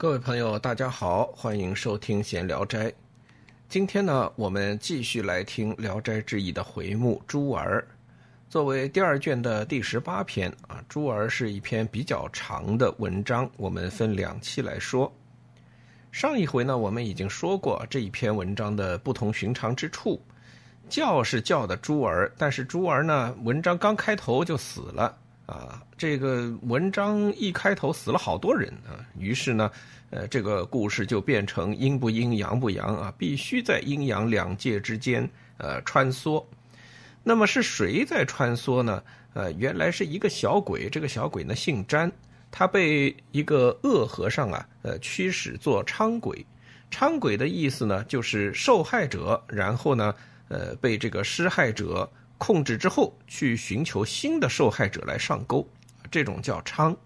各位朋友，大家好，欢迎收听《闲聊斋》。今天呢，我们继续来听《聊斋志异》的回目《珠儿》。作为第二卷的第十八篇啊，《珠儿》是一篇比较长的文章，我们分两期来说。上一回呢，我们已经说过这一篇文章的不同寻常之处。叫是叫的珠儿，但是珠儿呢，文章刚开头就死了啊！这个文章一开头死了好多人啊，于是呢，呃，这个故事就变成阴不阴阳不阳啊，必须在阴阳两界之间呃穿梭。那么是谁在穿梭呢？呃，原来是一个小鬼，这个小鬼呢姓詹，他被一个恶和尚啊，呃，驱使做伥鬼。伥鬼的意思呢，就是受害者，然后呢。呃，被这个施害者控制之后，去寻求新的受害者来上钩，这种叫娼。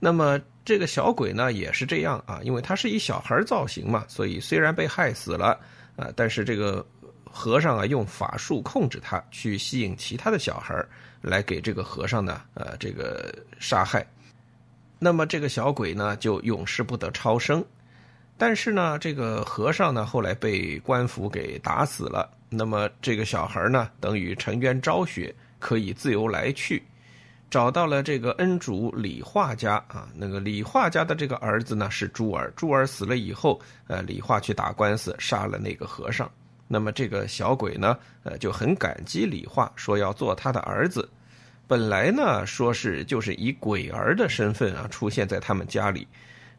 那么这个小鬼呢，也是这样啊，因为他是以小孩造型嘛，所以虽然被害死了啊，但是这个和尚啊，用法术控制他，去吸引其他的小孩来给这个和尚呢，呃，这个杀害。那么这个小鬼呢，就永世不得超生。但是呢，这个和尚呢，后来被官府给打死了。那么这个小孩呢，等于沉冤昭雪，可以自由来去，找到了这个恩主李化家啊。那个李化家的这个儿子呢是珠儿，珠儿死了以后，呃，李化去打官司杀了那个和尚。那么这个小鬼呢，呃，就很感激李化，说要做他的儿子。本来呢，说是就是以鬼儿的身份啊出现在他们家里，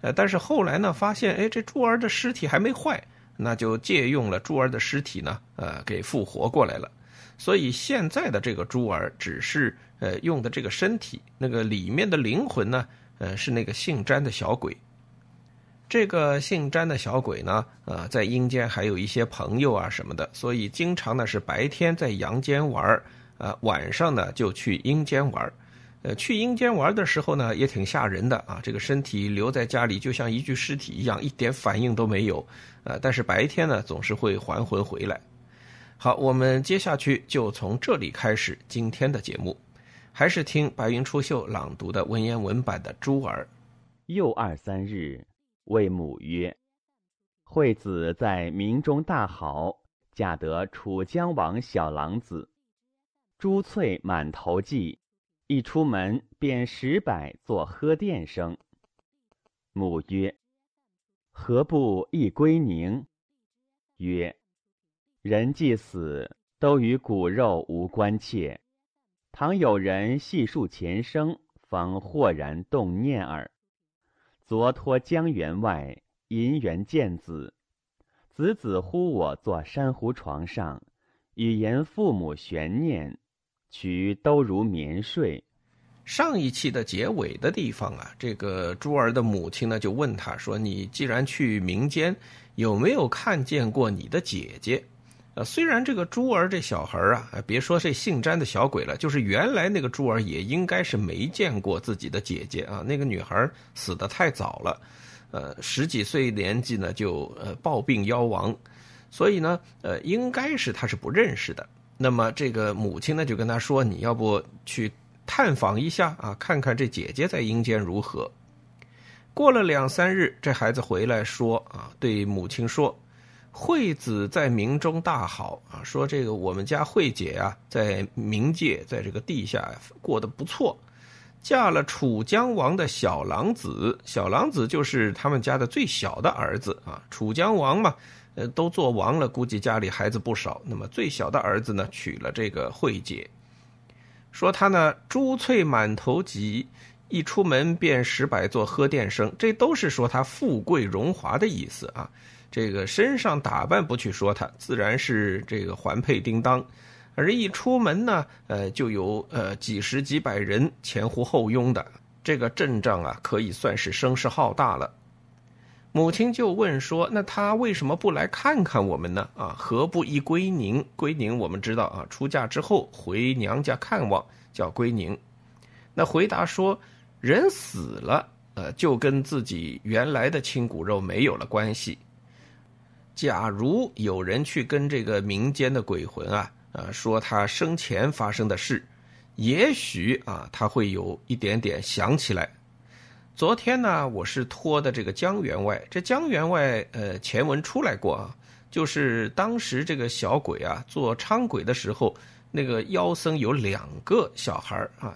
呃，但是后来呢，发现哎，这珠儿的尸体还没坏。那就借用了珠儿的尸体呢，呃，给复活过来了。所以现在的这个珠儿只是呃用的这个身体，那个里面的灵魂呢，呃，是那个姓詹的小鬼。这个姓詹的小鬼呢，呃，在阴间还有一些朋友啊什么的，所以经常呢是白天在阳间玩呃，晚上呢就去阴间玩呃，去阴间玩的时候呢，也挺吓人的啊！这个身体留在家里，就像一具尸体一样，一点反应都没有。呃，但是白天呢，总是会还魂回来。好，我们接下去就从这里开始今天的节目，还是听白云出岫朗读的文言文版的《珠儿》。又二三日，谓母曰：“惠子在明中大好，嫁得楚江王小郎子，珠翠满头髻。”一出门，便十百作喝殿声。母曰：“何不一归宁？”曰：“人既死，都与骨肉无关切。倘有人细数前生，方豁然动念耳。昨托江员外，银元见子，子子呼我坐珊瑚床上，语言父母悬念。”渠都如眠睡。上一期的结尾的地方啊，这个珠儿的母亲呢就问他说：“你既然去民间，有没有看见过你的姐姐？”呃，虽然这个珠儿这小孩啊，别说这姓詹的小鬼了，就是原来那个珠儿也应该是没见过自己的姐姐啊。那个女孩死得太早了，呃，十几岁年纪呢就呃暴病夭亡，所以呢，呃，应该是他是不认识的。那么这个母亲呢，就跟他说：“你要不去探访一下啊，看看这姐姐在阴间如何。”过了两三日，这孩子回来说：“啊，对母亲说，惠子在明中大好啊，说这个我们家惠姐啊，在冥界，在这个地下过得不错，嫁了楚江王的小郎子，小郎子就是他们家的最小的儿子啊。楚江王嘛。”呃，都做王了，估计家里孩子不少。那么最小的儿子呢，娶了这个慧姐，说他呢珠翠满头髻，一出门便十百座喝殿声，这都是说他富贵荣华的意思啊。这个身上打扮不去说他，自然是这个环佩叮当，而一出门呢，呃，就有呃几十几百人前呼后拥的，这个阵仗啊，可以算是声势浩大了。母亲就问说：“那他为什么不来看看我们呢？啊，何不一归宁？归宁我们知道啊，出嫁之后回娘家看望叫归宁。那回答说，人死了，呃，就跟自己原来的亲骨肉没有了关系。假如有人去跟这个民间的鬼魂啊，啊，说他生前发生的事，也许啊，他会有一点点想起来。”昨天呢，我是托的这个江员外。这江员外，呃，前文出来过啊，就是当时这个小鬼啊做伥鬼的时候，那个妖僧有两个小孩啊，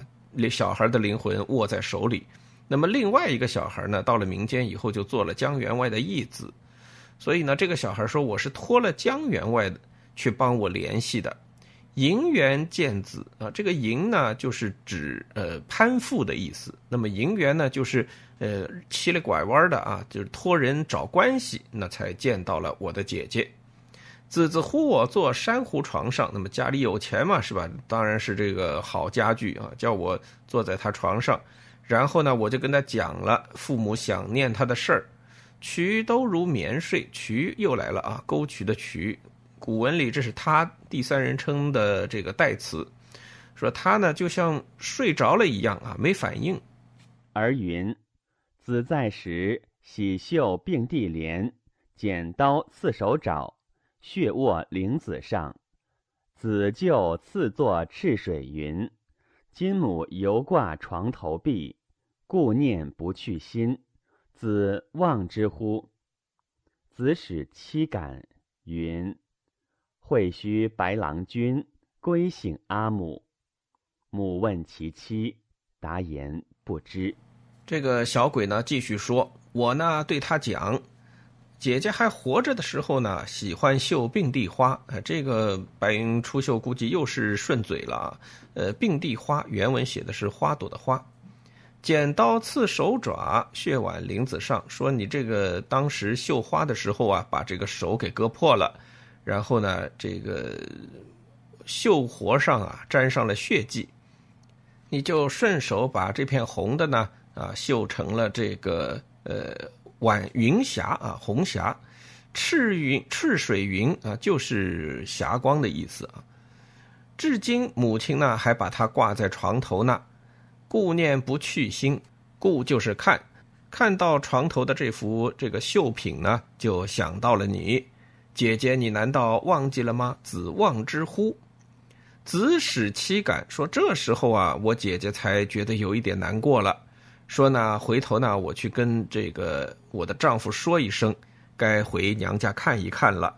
小孩的灵魂握在手里。那么另外一个小孩呢，到了民间以后就做了江员外的义子。所以呢，这个小孩说我是托了江员外去帮我联系的。银元见子啊，这个银呢就是指呃攀附的意思。那么银元呢就是呃七里拐弯的啊，就是托人找关系，那才见到了我的姐姐。子子呼我坐珊瑚床上，那么家里有钱嘛是吧？当然是这个好家具啊，叫我坐在他床上。然后呢，我就跟他讲了父母想念他的事儿。渠都如眠睡，渠又来了啊，沟渠的渠。古文里这是他第三人称的这个代词，说他呢就像睡着了一样啊，没反应。而云：子在时，喜绣并蒂莲，剪刀刺手爪，血卧灵子上。子就赐作赤水云：金母犹挂床头壁，故念不去心。子望之乎？子使妻感云。会须白郎君归省阿母，母问其妻，答言不知。这个小鬼呢，继续说：“我呢，对他讲，姐姐还活着的时候呢，喜欢绣并蒂花。哎，这个白云出岫估计又是顺嘴了啊。呃，并蒂花原文写的是花朵的花。剪刀刺手爪，血碗林子上。说你这个当时绣花的时候啊，把这个手给割破了。”然后呢，这个绣活上啊沾上了血迹，你就顺手把这片红的呢啊绣成了这个呃晚云霞啊红霞，赤云赤水云啊就是霞光的意思啊。至今母亲呢还把它挂在床头呢，顾念不去心，顾就是看，看到床头的这幅这个绣品呢，就想到了你。姐姐，你难道忘记了吗？子望之乎？子使妻感说：“这时候啊，我姐姐才觉得有一点难过了。说呢，回头呢，我去跟这个我的丈夫说一声，该回娘家看一看了。”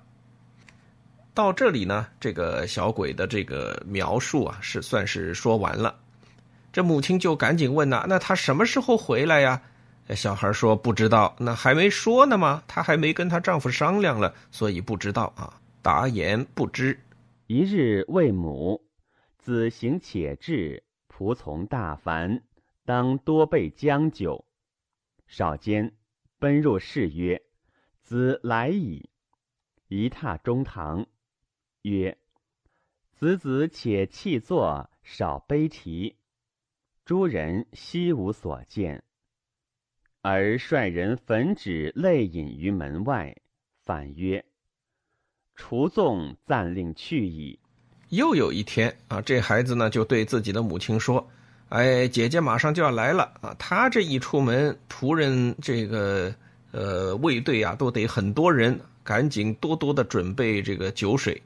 到这里呢，这个小鬼的这个描述啊，是算是说完了。这母亲就赶紧问呐：“那他什么时候回来呀？”小孩说：“不知道，那还没说呢吗？她还没跟她丈夫商量了，所以不知道啊。”答言不知。一日为母，子行且至，仆从大烦，当多备将酒。少间，奔入室曰：“子来矣。”一踏中堂，曰：“子子且弃坐，少悲啼。”诸人悉无所见。而率人焚纸泪饮于门外，反曰：“除纵暂令去矣。”又有一天啊，这孩子呢就对自己的母亲说：“哎，姐姐马上就要来了啊！他这一出门，仆人这个呃卫队啊都得很多人，赶紧多多的准备这个酒水。”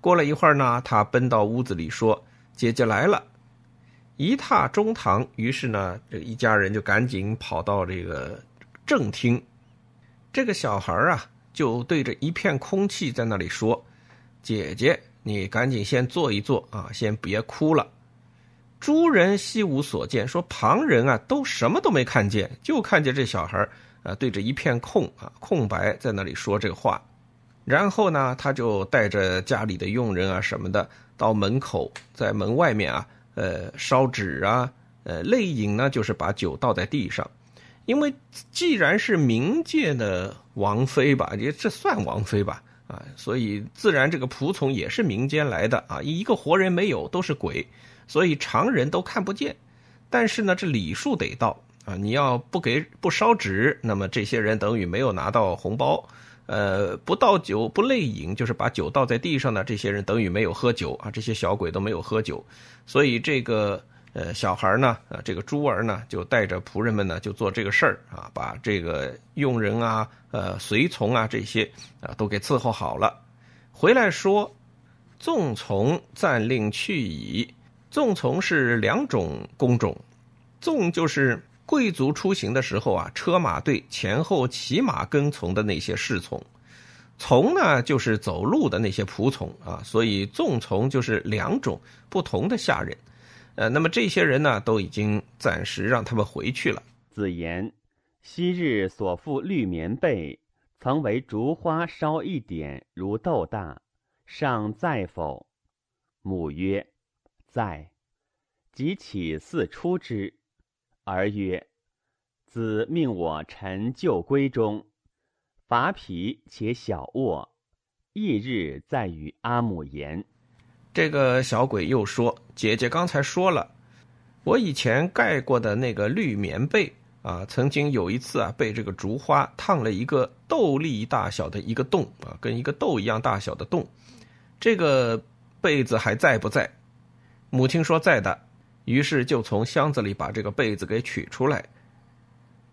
过了一会儿呢，他奔到屋子里说：“姐姐来了。”一踏中堂，于是呢，这一家人就赶紧跑到这个正厅。这个小孩啊，就对着一片空气在那里说：“姐姐，你赶紧先坐一坐啊，先别哭了。”诸人悉无所见，说旁人啊都什么都没看见，就看见这小孩啊对着一片空啊空白在那里说这个话。然后呢，他就带着家里的佣人啊什么的到门口，在门外面啊。呃，烧纸啊，呃，泪饮呢，就是把酒倒在地上，因为既然是冥界的王妃吧，也这算王妃吧，啊，所以自然这个仆从也是民间来的啊，一个活人没有，都是鬼，所以常人都看不见。但是呢，这礼数得到啊，你要不给不烧纸，那么这些人等于没有拿到红包。呃，不倒酒不泪饮，就是把酒倒在地上呢。这些人等于没有喝酒啊，这些小鬼都没有喝酒，所以这个呃小孩呢，啊这个猪儿呢，就带着仆人们呢，就做这个事儿啊，把这个佣人啊、呃随从啊这些啊都给伺候好了。回来说，纵从暂令去矣。纵从是两种工种，纵就是贵族出行的时候啊，车马队前后骑马跟从的那些侍从，从呢就是走路的那些仆从啊，所以纵从就是两种不同的下人。呃，那么这些人呢，都已经暂时让他们回去了。子言：昔日所负绿棉被，曾为竹花烧一点如豆大，尚在否？母曰：在。即起四出之，儿曰：“子命我陈旧闺中，伐皮且小卧，翌日再与阿母言。”这个小鬼又说：“姐姐刚才说了，我以前盖过的那个绿棉被啊，曾经有一次啊，被这个竹花烫了一个豆粒大小的一个洞啊，跟一个豆一样大小的洞。这个被子还在不在？”母亲说：“在的。”于是就从箱子里把这个被子给取出来。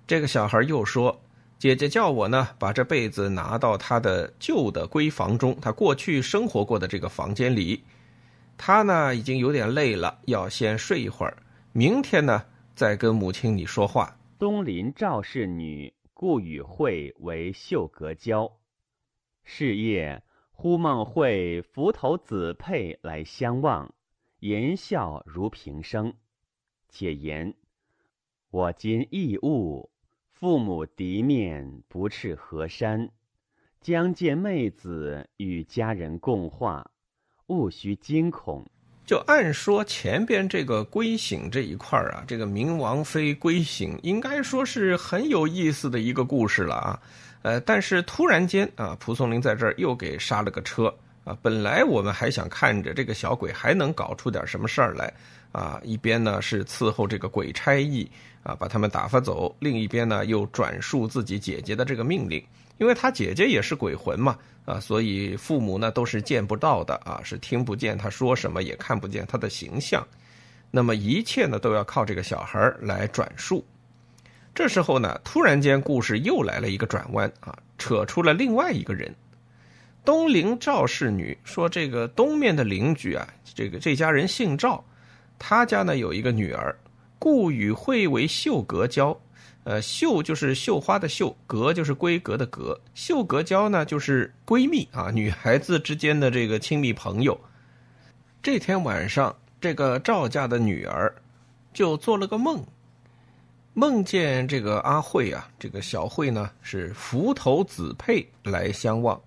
这个小孩又说：“姐姐叫我呢，把这被子拿到他的旧的闺房中，他过去生活过的这个房间里。他呢已经有点累了，要先睡一会儿，明天呢再跟母亲你说话。”东邻赵氏女，故与惠为秀阁交。是夜，忽梦会扶头子佩来相望。言笑如平生，且言：我今异物，父母敌面，不斥河山，将见妹子与家人共话，勿须惊恐。就按说前边这个归省这一块啊，这个明王妃归省，应该说是很有意思的一个故事了啊。呃，但是突然间啊，蒲松龄在这儿又给刹了个车。啊，本来我们还想看着这个小鬼还能搞出点什么事儿来，啊，一边呢是伺候这个鬼差役啊，把他们打发走；另一边呢又转述自己姐姐的这个命令，因为他姐姐也是鬼魂嘛，啊，所以父母呢都是见不到的啊，是听不见他说什么，也看不见他的形象，那么一切呢都要靠这个小孩来转述。这时候呢，突然间故事又来了一个转弯啊，扯出了另外一个人。东邻赵氏女说：“这个东面的邻居啊，这个这家人姓赵，他家呢有一个女儿，故与惠为秀阁交。呃，秀就是绣花的绣，阁就是闺阁的阁。秀阁交呢，就是闺蜜啊，女孩子之间的这个亲密朋友。这天晚上，这个赵家的女儿就做了个梦，梦见这个阿慧啊，这个小慧呢是扶头子佩来相望。”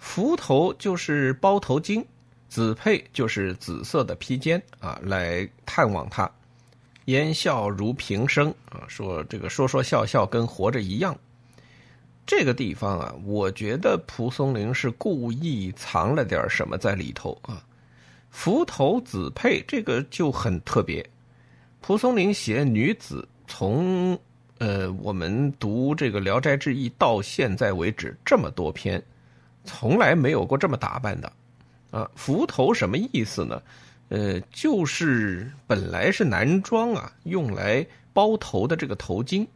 幞头就是包头巾，紫佩就是紫色的披肩啊，来探望他，言笑如平生啊，说这个说说笑笑跟活着一样。这个地方啊，我觉得蒲松龄是故意藏了点什么在里头啊。幞头紫佩这个就很特别，蒲松龄写女子，从呃我们读这个《聊斋志异》到现在为止这么多篇。从来没有过这么打扮的，啊，幞头什么意思呢？呃，就是本来是男装啊，用来包头的这个头巾。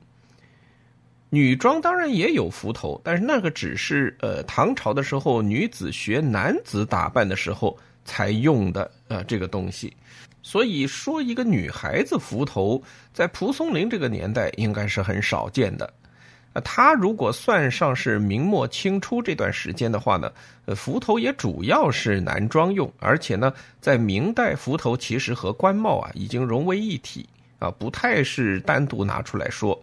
女装当然也有幞头，但是那个只是呃唐朝的时候女子学男子打扮的时候才用的呃这个东西。所以说，一个女孩子幞头，在蒲松龄这个年代应该是很少见的。啊，他如果算上是明末清初这段时间的话呢，呃，幞头也主要是男装用，而且呢，在明代幞头其实和官帽啊已经融为一体啊，不太是单独拿出来说。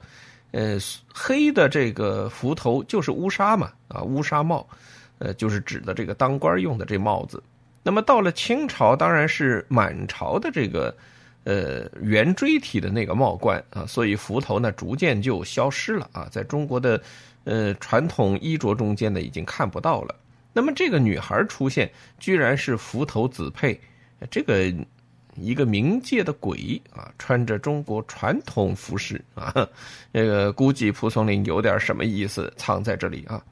呃，黑的这个幞头就是乌纱嘛，啊，乌纱帽，呃，就是指的这个当官用的这帽子。那么到了清朝，当然是满朝的这个。呃，圆锥体的那个帽冠啊，所以幞头呢逐渐就消失了啊，在中国的呃传统衣着中间呢已经看不到了。那么这个女孩出现，居然是幞头子佩，这个一个冥界的鬼啊，穿着中国传统服饰啊，这个估计蒲松龄有点什么意思藏在这里啊。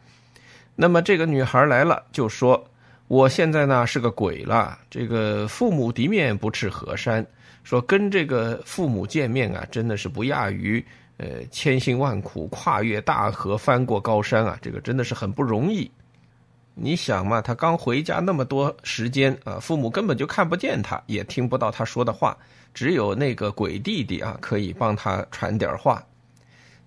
那么这个女孩来了，就说：“我现在呢是个鬼了，这个父母敌面不斥河山。”说跟这个父母见面啊，真的是不亚于呃千辛万苦跨越大河翻过高山啊，这个真的是很不容易。你想嘛，他刚回家那么多时间啊，父母根本就看不见他，也听不到他说的话，只有那个鬼弟弟啊，可以帮他传点话。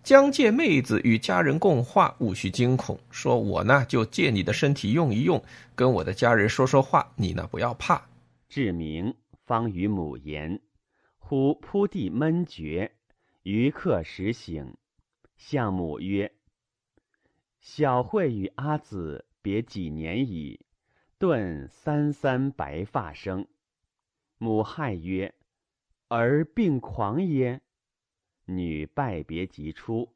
将借妹子与家人共话，勿需惊恐。说我呢，就借你的身体用一用，跟我的家人说说话，你呢不要怕。志明方与母言，忽扑地闷绝，余客时醒，向母曰：“小慧与阿姊别几年矣，顿三三白发生。”母骇曰：“儿病狂耶？”女拜别即出，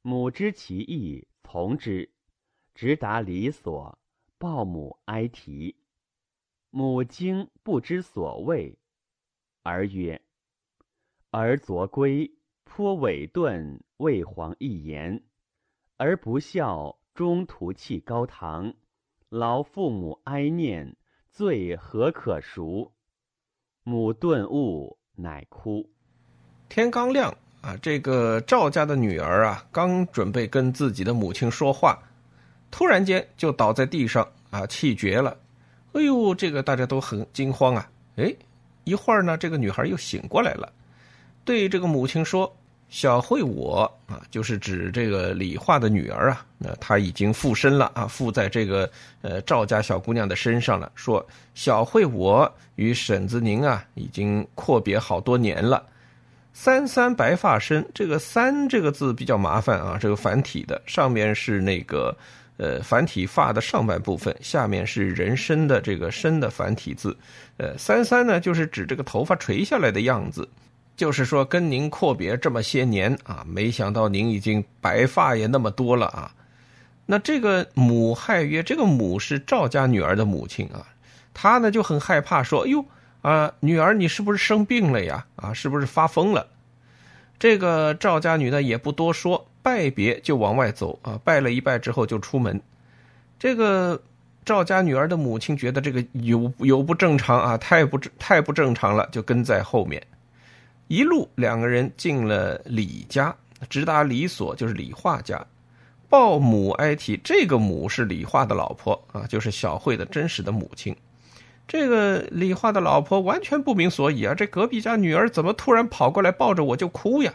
母知其意，从之，直达里所，抱母哀啼。母惊不知所谓，儿曰：“而昨归，颇委顿，未皇一言，而不孝，中途弃高堂，劳父母哀念，罪何可赎？”母顿悟，乃哭。天刚亮。啊，这个赵家的女儿啊，刚准备跟自己的母亲说话，突然间就倒在地上啊，气绝了。哎呦，这个大家都很惊慌啊。哎，一会儿呢，这个女孩又醒过来了，对这个母亲说：“小慧，我啊，就是指这个李化的女儿啊，那她已经附身了啊，附在这个呃赵家小姑娘的身上了。说小慧，我与婶子您啊，已经阔别好多年了。”三三白发生，这个“三”这个字比较麻烦啊，这个繁体的，上面是那个呃繁体发的上半部分，下面是人参的这个“参”的繁体字。呃，三三呢，就是指这个头发垂下来的样子，就是说跟您阔别这么些年啊，没想到您已经白发也那么多了啊。那这个母害曰，这个母是赵家女儿的母亲啊，她呢就很害怕，说：“哎呦。”啊，女儿，你是不是生病了呀？啊，是不是发疯了？这个赵家女呢也不多说，拜别就往外走啊，拜了一拜之后就出门。这个赵家女儿的母亲觉得这个有有不正常啊，太不太不正常了，就跟在后面。一路两个人进了李家，直达李所，就是李化家，报母哀啼。这个母是李化的老婆啊，就是小慧的真实的母亲。这个李化的老婆完全不明所以啊！这隔壁家女儿怎么突然跑过来抱着我就哭呀？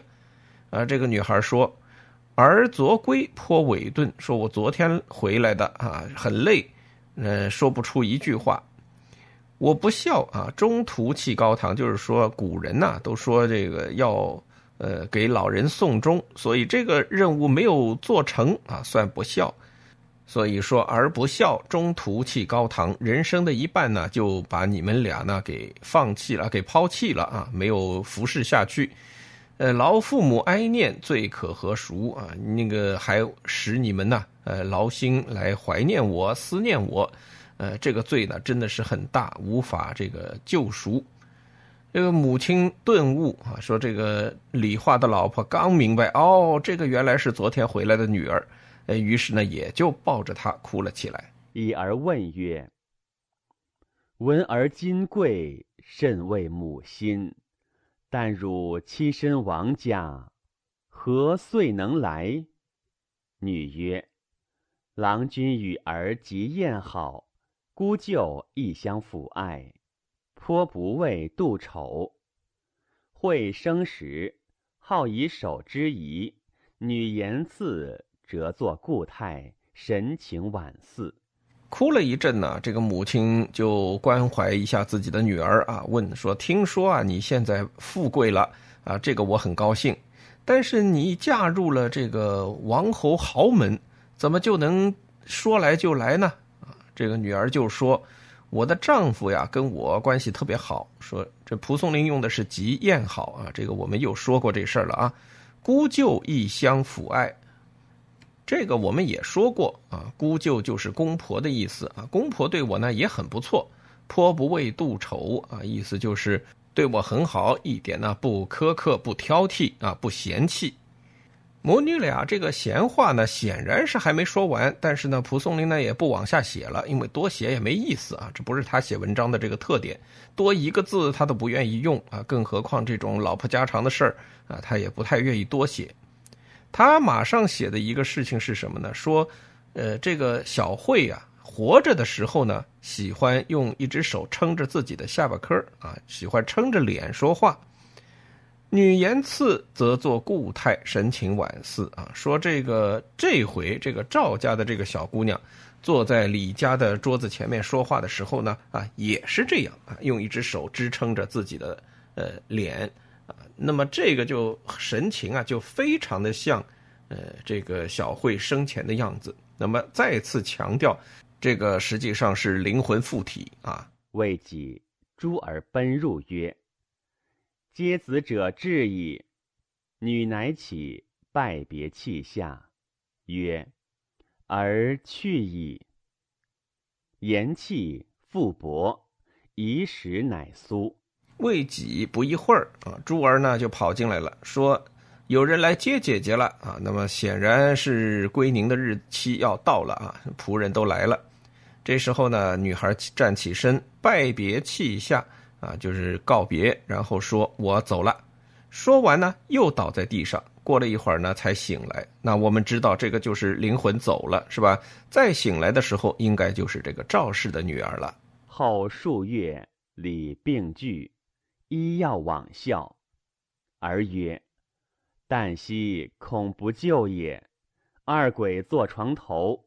啊，这个女孩说：“儿昨归颇委顿，说我昨天回来的啊，很累，呃，说不出一句话。我不孝啊，中途弃高堂，就是说古人呐都说这个要呃给老人送终，所以这个任务没有做成啊，算不孝。”所以说，儿不孝，中途弃高堂，人生的一半呢，就把你们俩呢给放弃了，给抛弃了啊，没有服侍下去。呃，劳父母哀念，罪可何赎啊？那个还使你们呢，呃，劳心来怀念我，思念我，呃，这个罪呢，真的是很大，无法这个救赎。这个母亲顿悟啊，说这个李化的老婆刚明白，哦，这个原来是昨天回来的女儿。呃，于是呢，也就抱着她哭了起来。以而问曰：“闻而今贵，甚为母心。但汝栖身王家，何遂能来？”女曰：“郎君与儿极宴好，姑舅亦相抚爱，颇不畏度丑。会生时，好以手之仪，女言赐。”折作故态，神情婉似，哭了一阵呢。这个母亲就关怀一下自己的女儿啊，问说：“听说啊，你现在富贵了啊，这个我很高兴。但是你嫁入了这个王侯豪门，怎么就能说来就来呢？”这个女儿就说：“我的丈夫呀，跟我关系特别好。说这蒲松龄用的是极艳好啊，这个我们又说过这事儿了啊。姑舅亦相抚爱。”这个我们也说过啊，姑舅就是公婆的意思啊，公婆对我呢也很不错，颇不为度丑啊，意思就是对我很好，一点呢不苛刻、不挑剔啊，不嫌弃。母女俩这个闲话呢，显然是还没说完，但是呢，蒲松龄呢也不往下写了，因为多写也没意思啊，这不是他写文章的这个特点，多一个字他都不愿意用啊，更何况这种老婆家常的事儿啊，他也不太愿意多写。他马上写的一个事情是什么呢？说，呃，这个小慧啊，活着的时候呢，喜欢用一只手撑着自己的下巴颏啊，喜欢撑着脸说话。女言次则作固态，神情婉似啊。说这个这回这个赵家的这个小姑娘，坐在李家的桌子前面说话的时候呢，啊，也是这样啊，用一只手支撑着自己的呃脸啊。那么这个就神情啊，就非常的像呃这个小慧生前的样子。那么再次强调，这个实际上是灵魂附体啊。未几，诸儿奔入曰。接子者至矣，女乃起，拜别泣下，曰：“儿去矣。”言讫，复薄，遗时乃苏。未几不一会儿啊，珠儿呢就跑进来了，说：“有人来接姐姐了啊！”那么显然是归宁的日期要到了啊，仆人都来了。这时候呢，女孩站起身，拜别泣下。啊，就是告别，然后说“我走了”，说完呢，又倒在地上。过了一会儿呢，才醒来。那我们知道，这个就是灵魂走了，是吧？再醒来的时候，应该就是这个赵氏的女儿了。后数月，李病具，医药往效，儿曰：“旦夕恐不救也。”二鬼坐床头，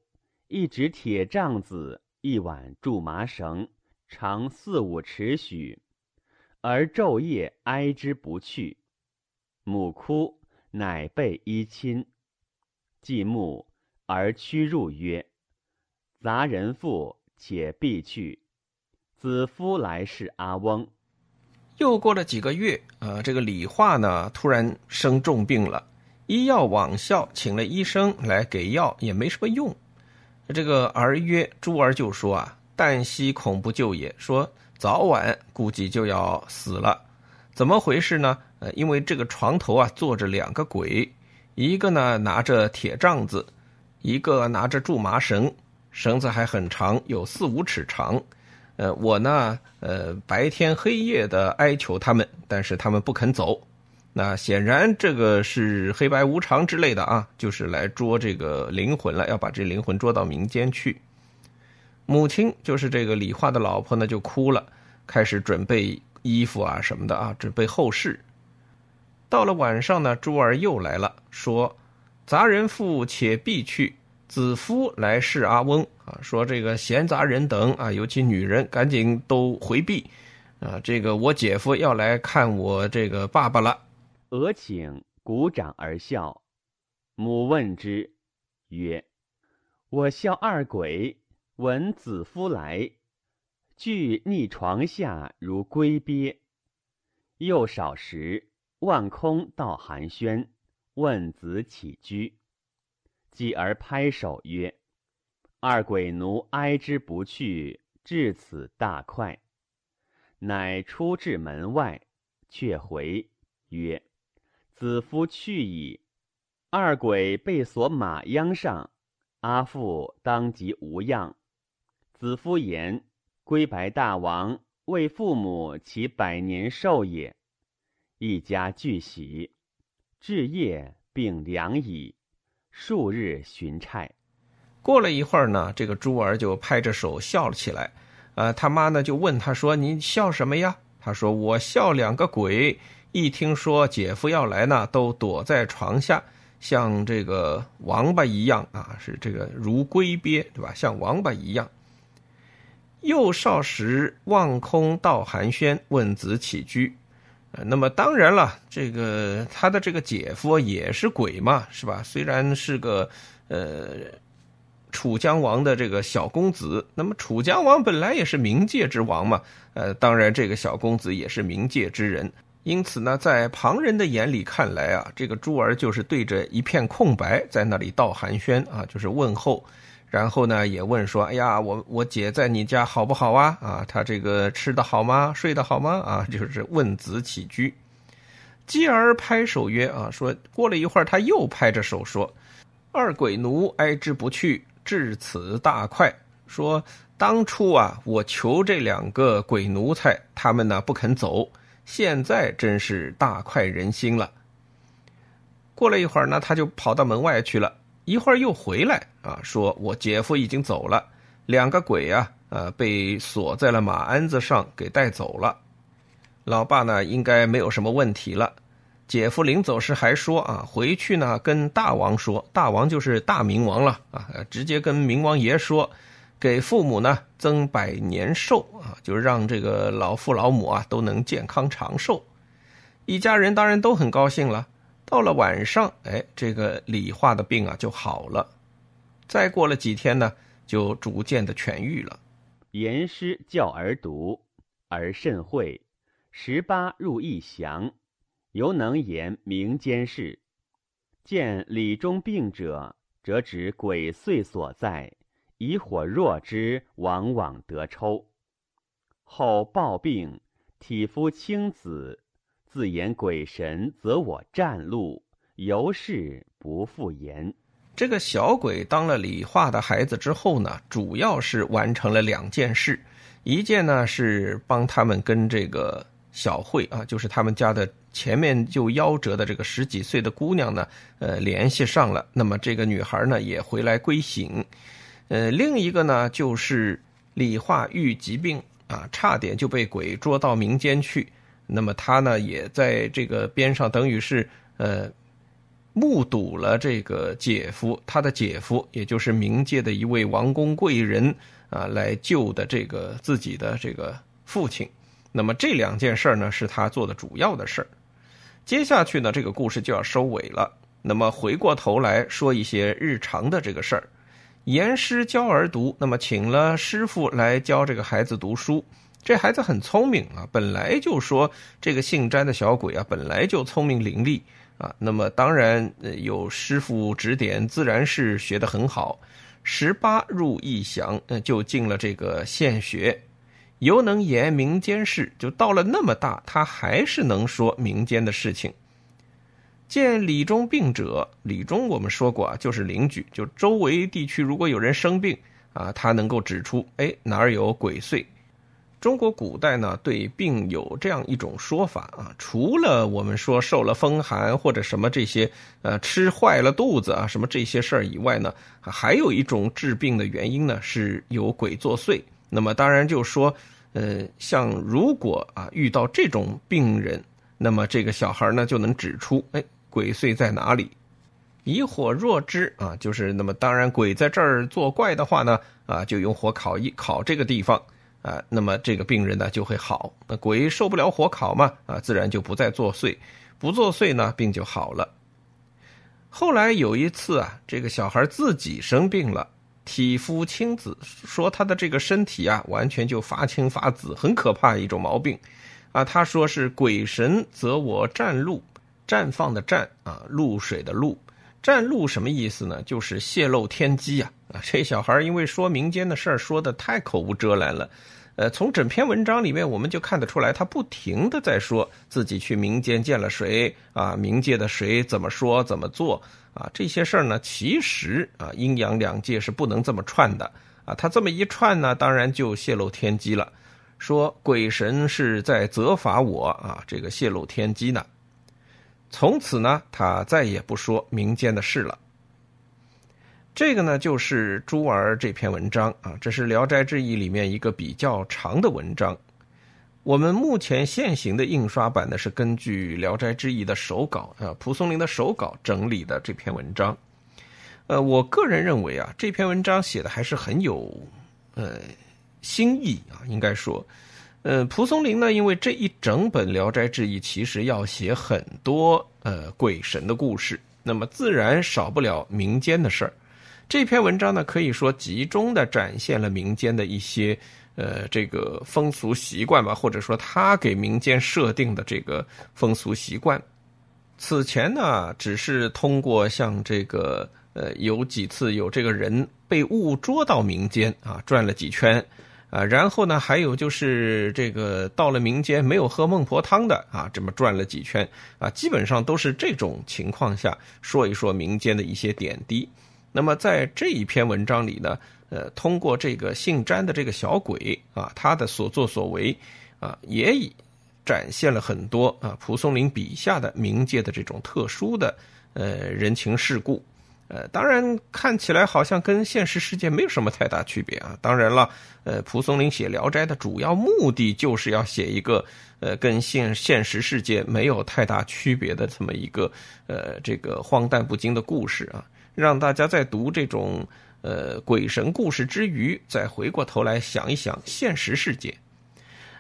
一指铁杖子，一碗苎麻绳，长四五尺许。而昼夜哀之不去，母哭，乃被衣亲。既暮，而驱入曰：“杂人妇，且必去。”子夫来是阿翁。又过了几个月，啊，这个李化呢，突然生重病了，医药往效，请了医生来给药，也没什么用。这个儿曰：“珠儿就说啊，旦夕恐不救也。”说。早晚估计就要死了，怎么回事呢？呃，因为这个床头啊坐着两个鬼，一个呢拿着铁杖子，一个拿着苎麻绳，绳子还很长，有四五尺长。呃，我呢，呃，白天黑夜的哀求他们，但是他们不肯走。那显然这个是黑白无常之类的啊，就是来捉这个灵魂了，要把这灵魂捉到民间去。母亲就是这个李化的老婆呢，就哭了，开始准备衣服啊什么的啊，准备后事。到了晚上呢，珠儿又来了，说：“杂人妇且必去，子夫来侍阿翁啊。”说这个闲杂人等啊，尤其女人，赶紧都回避啊。这个我姐夫要来看我这个爸爸了。俄请鼓掌而笑，母问之，曰：“我笑二鬼。”闻子夫来，惧逆床下如龟鳖。又少时，望空到寒暄，问子起居。继而拍手曰：“二鬼奴哀之不去，至此大快。”乃出至门外，却回曰：“子夫去矣。”二鬼被锁马秧上，阿父当即无恙。子夫言：“归白大王为父母其百年寿也。”一家俱喜。至夜并良矣，数日寻差。过了一会儿呢，这个珠儿就拍着手笑了起来。呃，他妈呢就问他说：“你笑什么呀？”他说：“我笑两个鬼，一听说姐夫要来呢，都躲在床下，像这个王八一样啊，是这个如龟鳖，对吧？像王八一样。”幼少时望空道寒暄，问子起居。呃，那么当然了，这个他的这个姐夫也是鬼嘛，是吧？虽然是个呃楚江王的这个小公子，那么楚江王本来也是冥界之王嘛。呃，当然这个小公子也是冥界之人，因此呢，在旁人的眼里看来啊，这个珠儿就是对着一片空白在那里道寒暄啊，就是问候。然后呢，也问说：“哎呀，我我姐在你家好不好啊？啊，她这个吃的好吗？睡得好吗？啊，就是问子起居。”继而拍手曰：“啊，说过了一会儿，他又拍着手说：‘二鬼奴哀之不去，至此大快。’说当初啊，我求这两个鬼奴才，他们呢不肯走，现在真是大快人心了。过了一会儿呢，他就跑到门外去了。”一会儿又回来啊，说我姐夫已经走了，两个鬼啊，呃，被锁在了马鞍子上给带走了。老爸呢，应该没有什么问题了。姐夫临走时还说啊，回去呢跟大王说，大王就是大明王了啊，直接跟明王爷说，给父母呢增百年寿啊，就是让这个老父老母啊都能健康长寿。一家人当然都很高兴了。到了晚上，哎，这个李化的病啊就好了。再过了几天呢，就逐渐的痊愈了。言师教而读，而甚会。十八入义祥。犹能言民间事，见里中病者，则指鬼祟所在，以火弱之，往往得抽。后暴病，体肤青紫，自言鬼神则我战路，由是不复言。这个小鬼当了李化的孩子之后呢，主要是完成了两件事，一件呢是帮他们跟这个。小慧啊，就是他们家的前面就夭折的这个十几岁的姑娘呢，呃，联系上了。那么这个女孩呢，也回来归省。呃，另一个呢，就是李化遇疾病啊，差点就被鬼捉到民间去。那么他呢，也在这个边上，等于是呃，目睹了这个姐夫，他的姐夫，也就是冥界的一位王公贵人啊，来救的这个自己的这个父亲。那么这两件事呢，是他做的主要的事。接下去呢，这个故事就要收尾了。那么回过头来说一些日常的这个事儿。言师教儿读，那么请了师傅来教这个孩子读书。这孩子很聪明啊，本来就说这个姓詹的小鬼啊，本来就聪明伶俐啊。那么当然有师傅指点，自然是学得很好。十八入义祥，就进了这个县学。犹能言民间事，就到了那么大，他还是能说民间的事情。见李中病者，李中我们说过啊，就是邻居，就周围地区如果有人生病啊，他能够指出，哎哪儿有鬼祟。中国古代呢，对病有这样一种说法啊，除了我们说受了风寒或者什么这些，呃，吃坏了肚子啊，什么这些事儿以外呢，还有一种治病的原因呢，是有鬼作祟。那么当然就说，呃，像如果啊遇到这种病人，那么这个小孩呢就能指出，哎，鬼祟在哪里？以火若之啊，就是那么当然鬼在这儿作怪的话呢，啊就用火烤一烤这个地方啊，那么这个病人呢就会好。那鬼受不了火烤嘛，啊自然就不再作祟，不作祟呢病就好了。后来有一次啊，这个小孩自己生病了。体肤青紫，说他的这个身体啊，完全就发青发紫，很可怕一种毛病，啊，他说是鬼神择我占露，绽放的绽啊，露水的露，占露什么意思呢？就是泄露天机啊，啊，这小孩因为说民间的事儿说的太口无遮拦了。呃，从整篇文章里面，我们就看得出来，他不停的在说自己去民间见了谁啊，冥界的谁怎么说怎么做啊，这些事儿呢，其实啊，阴阳两界是不能这么串的啊，他这么一串呢，当然就泄露天机了，说鬼神是在责罚我啊，这个泄露天机呢，从此呢，他再也不说民间的事了。这个呢，就是朱儿这篇文章啊，这是《聊斋志异》里面一个比较长的文章。我们目前现行的印刷版呢，是根据《聊斋志异》的手稿啊，蒲松龄的手稿整理的这篇文章。呃，我个人认为啊，这篇文章写的还是很有呃新意啊，应该说，呃，蒲松龄呢，因为这一整本《聊斋志异》其实要写很多呃鬼神的故事，那么自然少不了民间的事儿。这篇文章呢，可以说集中的展现了民间的一些，呃，这个风俗习惯吧，或者说他给民间设定的这个风俗习惯。此前呢，只是通过像这个，呃，有几次有这个人被误捉到民间啊，转了几圈，啊，然后呢，还有就是这个到了民间没有喝孟婆汤的啊，这么转了几圈啊，基本上都是这种情况下说一说民间的一些点滴。那么在这一篇文章里呢，呃，通过这个姓詹的这个小鬼啊，他的所作所为啊，也已展现了很多啊蒲松龄笔下的冥界的这种特殊的呃人情世故呃，当然看起来好像跟现实世界没有什么太大区别啊。当然了，呃，蒲松龄写《聊斋》的主要目的就是要写一个呃跟现现实世界没有太大区别的这么一个呃这个荒诞不经的故事啊，让大家在读这种呃鬼神故事之余，再回过头来想一想现实世界。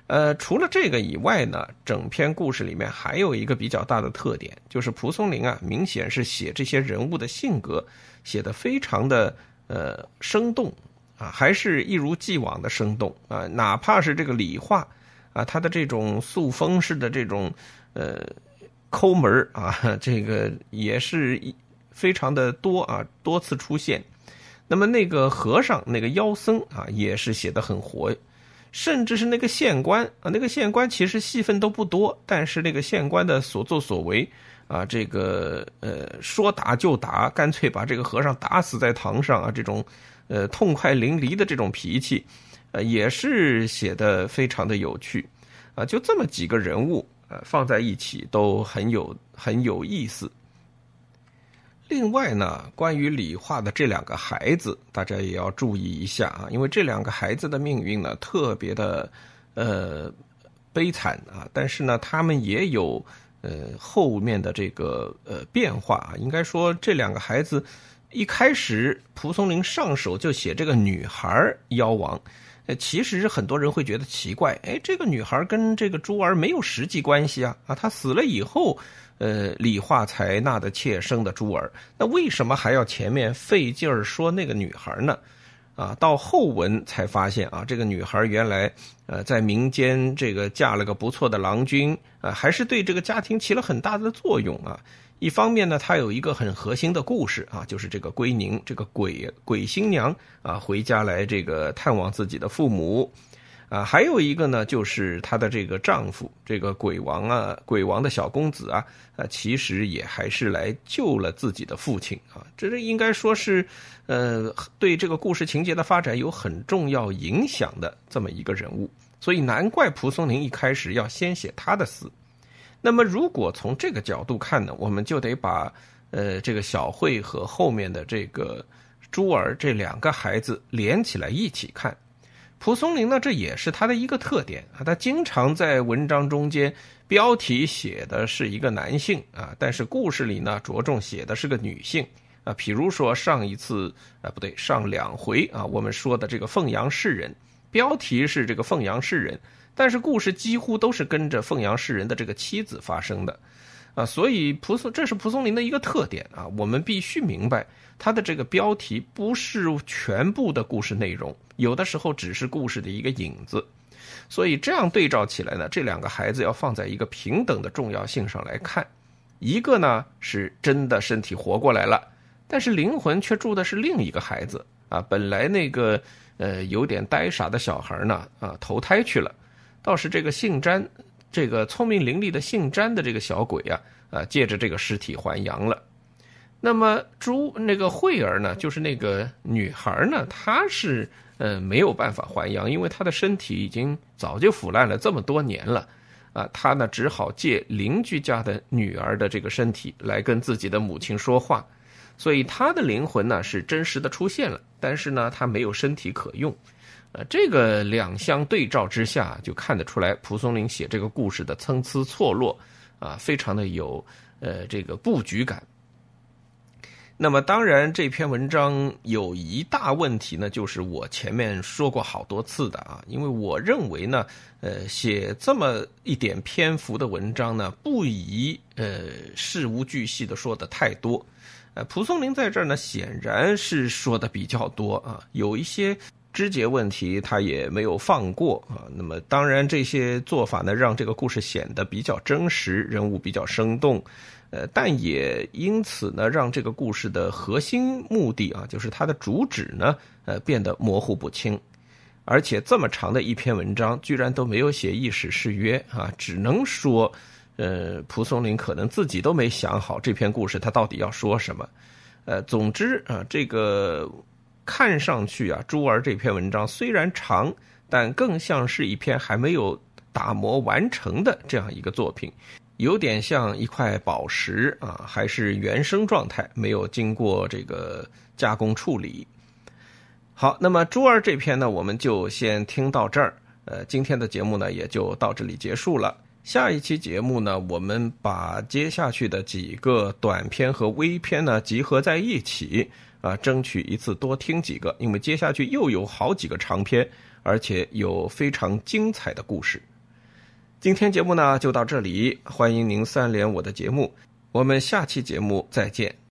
呃，除了这个以外呢，整篇故事里面还有一个比较大的特点，就是蒲松龄啊，明显是写这些人物的性格写的非常的呃生动啊，还是一如既往的生动啊，哪怕是这个李化啊，他的这种塑封式的这种呃抠门啊，这个也是非常的多啊，多次出现。那么那个和尚那个妖僧啊，也是写的很活。甚至是那个县官啊，那个县官其实戏份都不多，但是那个县官的所作所为啊，这个呃说打就打，干脆把这个和尚打死在堂上啊，这种呃痛快淋漓的这种脾气，呃也是写的非常的有趣啊，就这么几个人物呃放在一起都很有很有意思。另外呢，关于李化的这两个孩子，大家也要注意一下啊，因为这两个孩子的命运呢特别的呃悲惨啊，但是呢，他们也有呃后面的这个呃变化啊。应该说，这两个孩子一开始蒲松龄上手就写这个女孩妖王，呃，其实很多人会觉得奇怪，哎，这个女孩跟这个珠儿没有实际关系啊啊，她死了以后。呃，李化才纳的妾生的珠儿，那为什么还要前面费劲儿说那个女孩呢？啊，到后文才发现啊，这个女孩原来呃在民间这个嫁了个不错的郎君啊，还是对这个家庭起了很大的作用啊。一方面呢，她有一个很核心的故事啊，就是这个归宁这个鬼鬼新娘啊回家来这个探望自己的父母。啊，还有一个呢，就是她的这个丈夫，这个鬼王啊，鬼王的小公子啊，啊，其实也还是来救了自己的父亲啊，这是应该说是，呃，对这个故事情节的发展有很重要影响的这么一个人物，所以难怪蒲松龄一开始要先写他的死。那么，如果从这个角度看呢，我们就得把呃这个小慧和后面的这个珠儿这两个孩子连起来一起看。蒲松龄呢，这也是他的一个特点啊。他经常在文章中间标题写的是一个男性啊，但是故事里呢着重写的是个女性啊。比如说上一次啊，不对，上两回啊，我们说的这个凤阳世人，标题是这个凤阳世人，但是故事几乎都是跟着凤阳世人的这个妻子发生的。啊，所以蒲松这是蒲松龄的一个特点啊，我们必须明白他的这个标题不是全部的故事内容，有的时候只是故事的一个影子，所以这样对照起来呢，这两个孩子要放在一个平等的重要性上来看，一个呢是真的身体活过来了，但是灵魂却住的是另一个孩子啊，本来那个呃有点呆傻的小孩呢啊投胎去了，倒是这个姓詹。这个聪明伶俐的姓詹的这个小鬼啊，啊，借着这个尸体还阳了。那么朱那个慧儿呢，就是那个女孩呢，她是呃没有办法还阳，因为她的身体已经早就腐烂了这么多年了啊。她呢只好借邻居家的女儿的这个身体来跟自己的母亲说话，所以她的灵魂呢是真实的出现了，但是呢她没有身体可用。呃，这个两相对照之下，就看得出来蒲松龄写这个故事的参差错落，啊，非常的有呃这个布局感。那么，当然这篇文章有一大问题呢，就是我前面说过好多次的啊，因为我认为呢，呃，写这么一点篇幅的文章呢，不宜呃事无巨细的说的太多。呃，蒲松龄在这儿呢，显然是说的比较多啊，有一些。枝节问题他也没有放过啊，那么当然这些做法呢，让这个故事显得比较真实，人物比较生动，呃，但也因此呢，让这个故事的核心目的啊，就是它的主旨呢，呃，变得模糊不清。而且这么长的一篇文章，居然都没有写意史誓约啊，只能说，呃，蒲松龄可能自己都没想好这篇故事他到底要说什么。呃，总之啊，这个。看上去啊，珠儿这篇文章虽然长，但更像是一篇还没有打磨完成的这样一个作品。有点像一块宝石啊，还是原生状态，没有经过这个加工处理。好，那么朱儿这篇呢，我们就先听到这儿。呃，今天的节目呢，也就到这里结束了。下一期节目呢，我们把接下去的几个短片和微片呢集合在一起啊，争取一次多听几个，因为接下去又有好几个长篇，而且有非常精彩的故事。今天节目呢就到这里，欢迎您三连我的节目，我们下期节目再见。